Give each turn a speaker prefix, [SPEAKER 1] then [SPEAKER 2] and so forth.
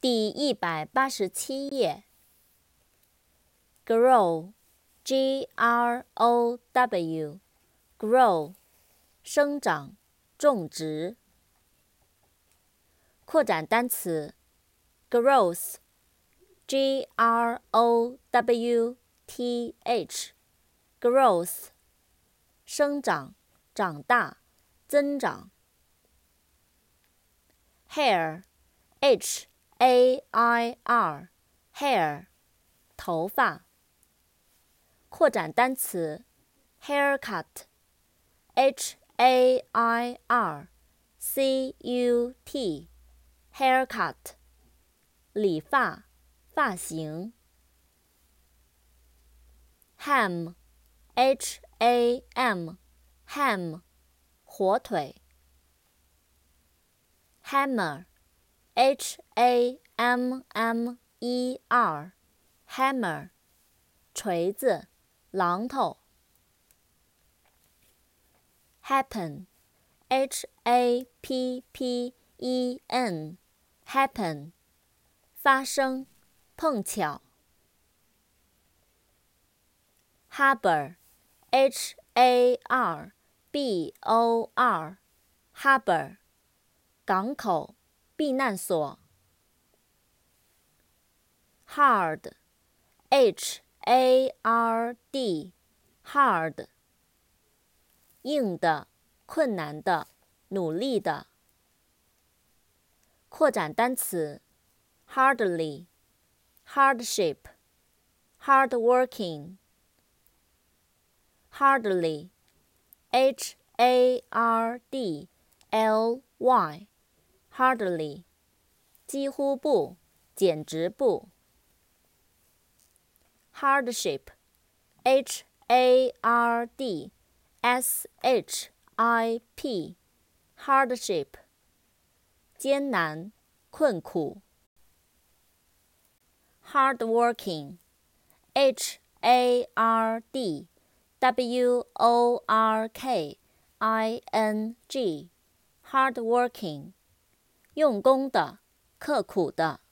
[SPEAKER 1] 第一百八十七页。grow，G-R-O-W，grow，生长、种植。扩展单词，growth，G-R-O-W-T-H，growth，生长、长大、增长。hair，H。A I R，hair，头发。扩展单词，haircut，H A I R C U T，haircut，理发，发型。ham，H A M，ham，火腿。hammer。 H A M M E R，hammer，锤子，榔头。happen，H A P P E N，happen，发生，碰巧。harbor，H A R B O R，harbor，港口。 避难所。hard，h a r d，hard，硬的，困难的，努力的。扩展单词，hardly，hardship，hardworking，hardly，h a r d l y。Hardly，几乎不，简直不。Hardship，H A R D S H I P，Hardship，艰难，困苦。Hardworking，H A R D W O R K I N G，Hardworking。 用功的，刻苦的。